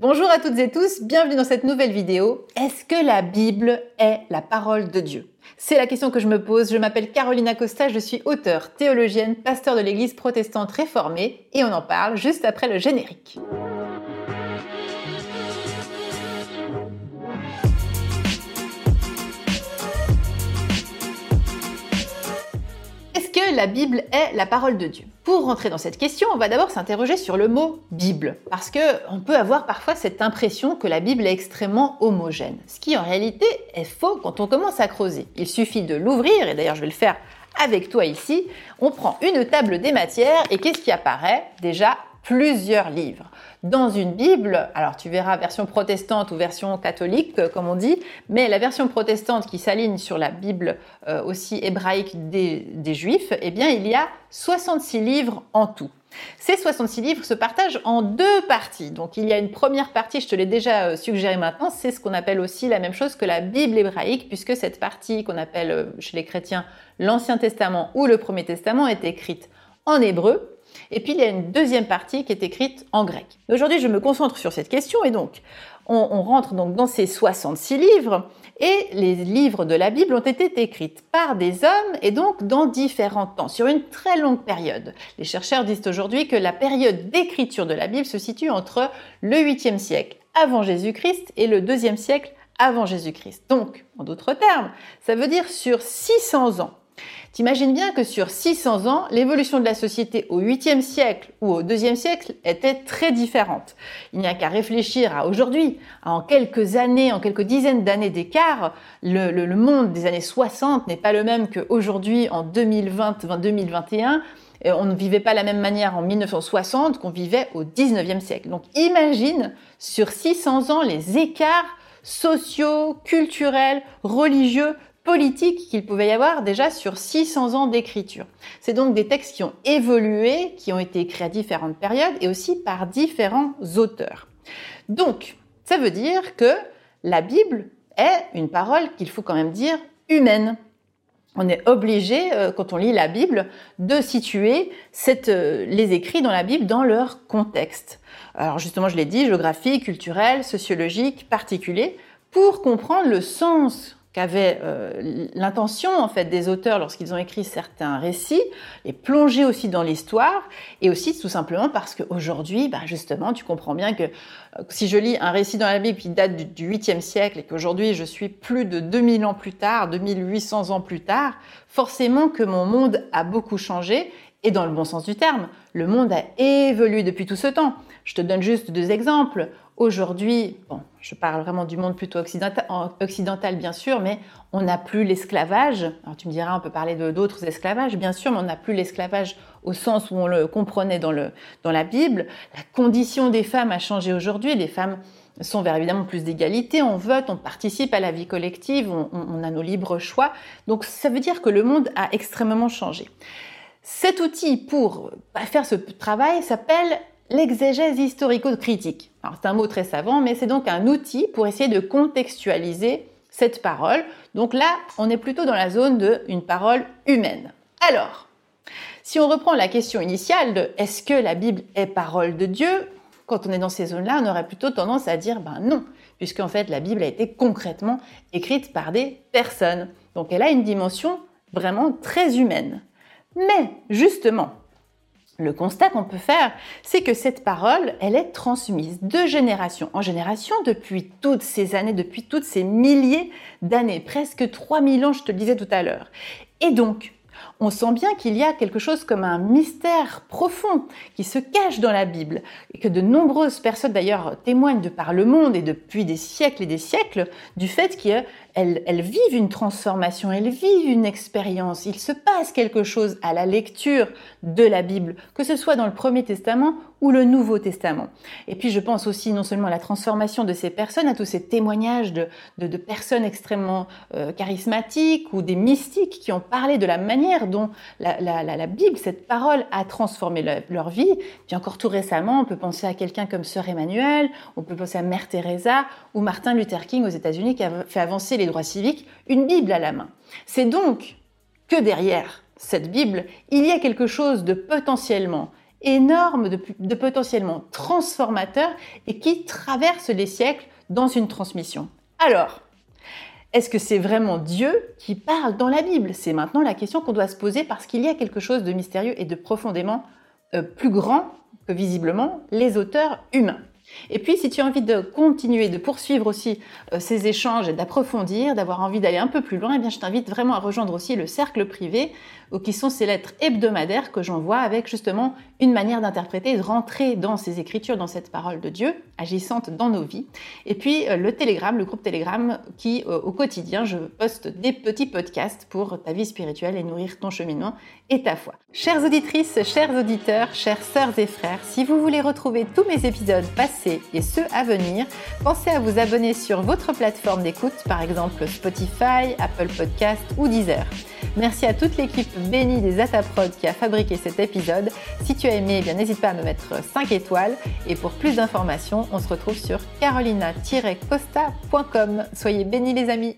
Bonjour à toutes et tous, bienvenue dans cette nouvelle vidéo. Est-ce que la Bible est la parole de Dieu? C'est la question que je me pose. Je m'appelle Carolina Costa, je suis auteure, théologienne, pasteur de l'église protestante réformée et on en parle juste après le générique. La Bible est la parole de Dieu? Pour rentrer dans cette question, on va d'abord s'interroger sur le mot Bible, parce que on peut avoir parfois cette impression que la Bible est extrêmement homogène, ce qui en réalité est faux quand on commence à creuser. Il suffit de l'ouvrir, et d'ailleurs je vais le faire avec toi ici. On prend une table des matières et qu'est-ce qui apparaît? Déjà plusieurs livres. Dans une Bible, alors tu verras version protestante ou version catholique, euh, comme on dit, mais la version protestante qui s'aligne sur la Bible euh, aussi hébraïque des, des Juifs, eh bien il y a 66 livres en tout. Ces 66 livres se partagent en deux parties. Donc il y a une première partie, je te l'ai déjà euh, suggéré maintenant, c'est ce qu'on appelle aussi la même chose que la Bible hébraïque, puisque cette partie qu'on appelle chez les chrétiens l'Ancien Testament ou le Premier Testament est écrite en hébreu, et puis il y a une deuxième partie qui est écrite en grec. Aujourd'hui, je me concentre sur cette question et donc on, rentre donc dans ces 66 livres et les livres de la Bible ont été écrits par des hommes et donc dans différents temps, sur une très longue période. Les chercheurs disent aujourd'hui que la période d'écriture de la Bible se situe entre le 8e siècle avant Jésus-Christ et le 2e siècle avant Jésus-Christ. Donc, en d'autres termes, ça veut dire sur 600 ans. T'imagines bien que sur 600 ans, l'évolution de la société au 8e siècle ou au 2e siècle était très différente. Il n'y a qu'à réfléchir à aujourd'hui, en quelques années, en quelques dizaines d'années d'écart, le, monde des années 60 n'est pas le même qu'aujourd'hui en 2020, 2021. On ne vivait pas la même manière en 1960 qu'on vivait au 19e siècle. Donc imagine sur 600 ans les écarts sociaux, culturels, religieux politique qu'il pouvait y avoir déjà sur 600 ans d'écriture. C'est donc des textes qui ont évolué, qui ont été écrits à différentes périodes et aussi par différents auteurs. Donc, ça veut dire que la Bible est une parole qu'il faut quand même dire humaine. On est obligé, euh, quand on lit la Bible, de situer euh, les écrits dans la Bible dans leur contexte. Alors justement, je l'ai dit, géographique, culturel, sociologique, particulier, pour comprendre le sens qu'avait euh, l'intention en fait des auteurs lorsqu'ils ont écrit certains récits, et plonger aussi dans l'histoire, et aussi tout simplement parce qu'aujourd'hui, bah, justement, tu comprends bien que euh, si je lis un récit dans la Bible qui date du, 8e siècle et qu'aujourd'hui je suis plus de 2000 ans plus tard, 2800 ans plus tard, forcément que mon monde a beaucoup changé, et dans le bon sens du terme, le monde a évolué depuis tout ce temps. Je te donne juste deux exemples. Aujourd'hui, bon, je parle vraiment du monde plutôt occidental, bien sûr, mais on n'a plus l'esclavage. Alors tu me diras, on peut parler d'autres esclavages, bien sûr, mais on n'a plus l'esclavage au sens où on le comprenait dans, le, dans la Bible. La condition des femmes a changé aujourd'hui. Les femmes sont vers évidemment plus d'égalité, on vote, on participe à la vie collective, on, on a nos libres choix. Donc ça veut dire que le monde a extrêmement changé. Cet outil pour faire ce travail s'appelle l'exégèse historico-critique. C'est un mot très savant, mais c'est donc un outil pour essayer de contextualiser cette parole. Donc là, on est plutôt dans la zone d'une parole humaine. Alors, si on reprend la question initiale de est-ce que la Bible est parole de Dieu quand on est dans ces zones-là, on aurait plutôt tendance à dire ben non, puisqu'en fait la Bible a été concrètement écrite par des personnes. Donc elle a une dimension vraiment très humaine. Mais justement, le constat qu'on peut faire, c'est que cette parole, elle est transmise de génération en génération depuis toutes ces années, depuis toutes ces milliers d'années, presque 3000 ans, je te le disais tout à l'heure. Et donc, on sent bien qu'il y a quelque chose comme un mystère profond qui se cache dans la Bible et que de nombreuses personnes d'ailleurs témoignent de par le monde et depuis des siècles et des siècles du fait qu'elles elles vivent une transformation, elles vivent une expérience. Il se passe quelque chose à la lecture de la Bible, que ce soit dans le Premier Testament ou le Nouveau Testament. Et puis je pense aussi non seulement à la transformation de ces personnes, à tous ces témoignages de, personnes extrêmement euh, charismatiques ou des mystiques qui ont parlé de la manière dont la, Bible, cette parole, a transformé leur vie. Puis encore tout récemment, on peut penser à quelqu'un comme Sœur Emmanuel, on peut penser à Mère Teresa ou Martin Luther King aux États-Unis qui a fait avancer les droits civiques, une Bible à la main. C'est donc que derrière cette Bible, il y a quelque chose de potentiellement énorme, de, potentiellement transformateur et qui traverse les siècles dans une transmission. Alors, est-ce que c'est vraiment Dieu qui parle dans la Bible? C'est maintenant la question qu'on doit se poser parce qu'il y a quelque chose de mystérieux et de profondément euh, plus grand que visiblement les auteurs humains. Et puis, si tu as envie de continuer, de poursuivre aussi euh, ces échanges et d'approfondir, d'avoir envie d'aller un peu plus loin, eh bien, je t'invite vraiment à rejoindre aussi le cercle privé, qui sont ces lettres hebdomadaires que j'envoie avec justement une manière d'interpréter, de rentrer dans ces écritures, dans cette parole de Dieu, agissante dans nos vies. Et puis, euh, le Telegram, le groupe Telegram, qui euh, au quotidien, je poste des petits podcasts pour ta vie spirituelle et nourrir ton cheminement et ta foi. Chères auditrices, chers auditeurs, chères sœurs et frères, si vous voulez retrouver tous mes épisodes et ceux à venir, pensez à vous abonner sur votre plateforme d'écoute, par exemple Spotify, Apple Podcast ou Deezer. Merci à toute l'équipe bénie des Ataprod qui a fabriqué cet épisode. Si tu as aimé, eh bien n'hésite pas à me mettre 5 étoiles. Et pour plus d'informations, on se retrouve sur carolina-costa.com. Soyez bénis les amis